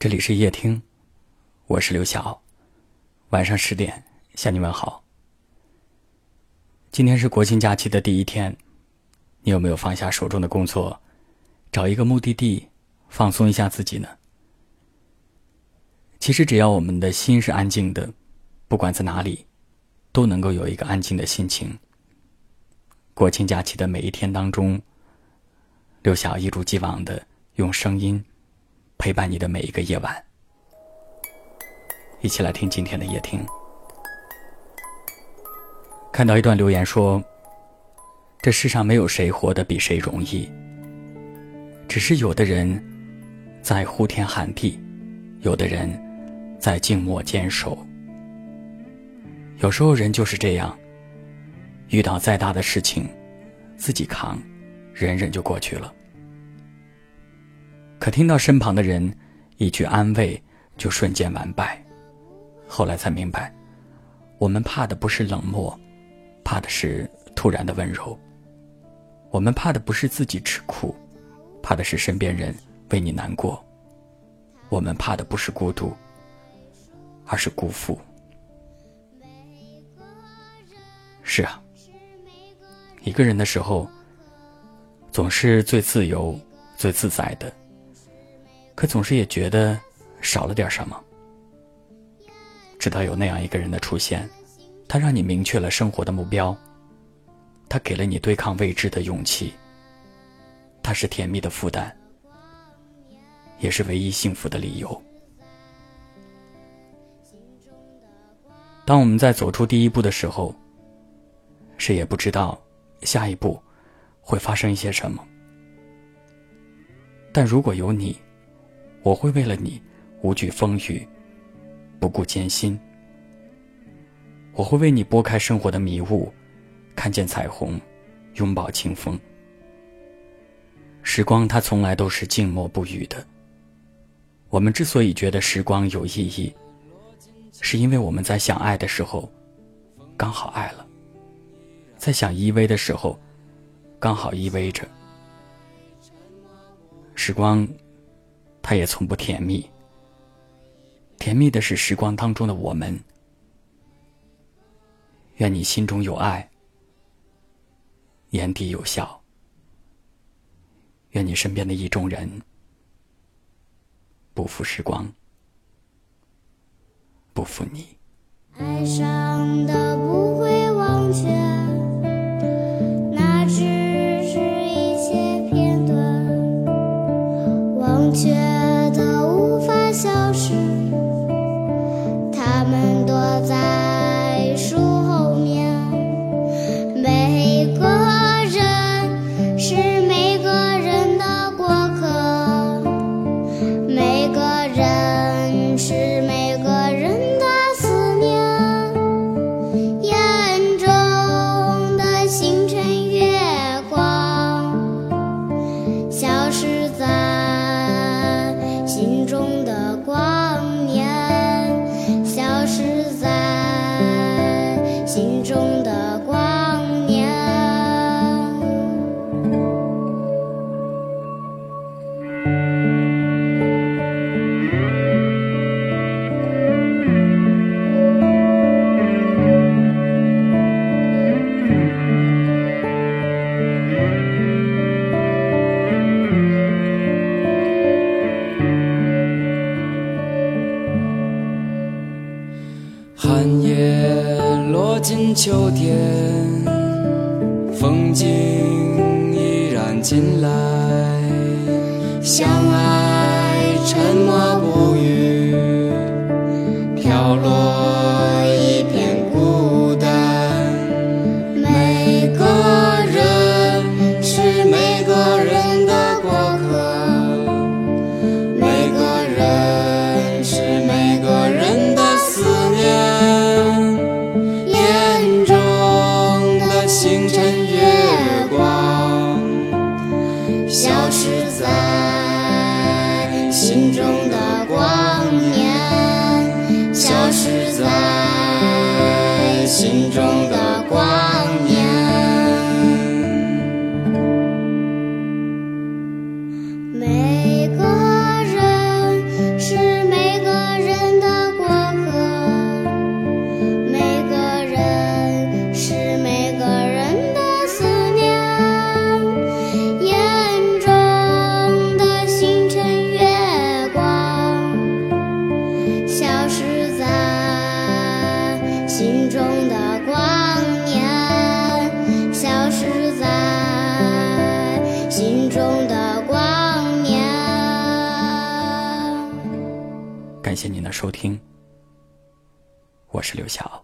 这里是夜听，我是刘晓。晚上十点向你问好。今天是国庆假期的第一天，你有没有放下手中的工作，找一个目的地放松一下自己呢？其实只要我们的心是安静的，不管在哪里，都能够有一个安静的心情。国庆假期的每一天当中，刘晓一如既往的用声音。陪伴你的每一个夜晚，一起来听今天的夜听。看到一段留言说：“这世上没有谁活得比谁容易，只是有的人在呼天喊地，有的人在静默坚守。有时候人就是这样，遇到再大的事情，自己扛，忍忍就过去了。”可听到身旁的人一句安慰，就瞬间完败。后来才明白，我们怕的不是冷漠，怕的是突然的温柔。我们怕的不是自己吃苦，怕的是身边人为你难过。我们怕的不是孤独，而是辜负。是啊，一个人的时候，总是最自由、最自在的。可总是也觉得少了点什么。直到有那样一个人的出现，他让你明确了生活的目标，他给了你对抗未知的勇气。他是甜蜜的负担，也是唯一幸福的理由。当我们在走出第一步的时候，谁也不知道下一步会发生一些什么。但如果有你，我会为了你，无惧风雨，不顾艰辛。我会为你拨开生活的迷雾，看见彩虹，拥抱清风。时光它从来都是静默不语的。我们之所以觉得时光有意义，是因为我们在想爱的时候，刚好爱了；在想依偎的时候，刚好依偎着。时光。它也从不甜蜜，甜蜜的是时光当中的我们。愿你心中有爱，眼底有笑。愿你身边的意中人不负时光，不负你。是落进秋天，风景依然进来。相爱是，在心中的光。心中的光年消失在心中的光年。感谢您的收听，我是刘晓。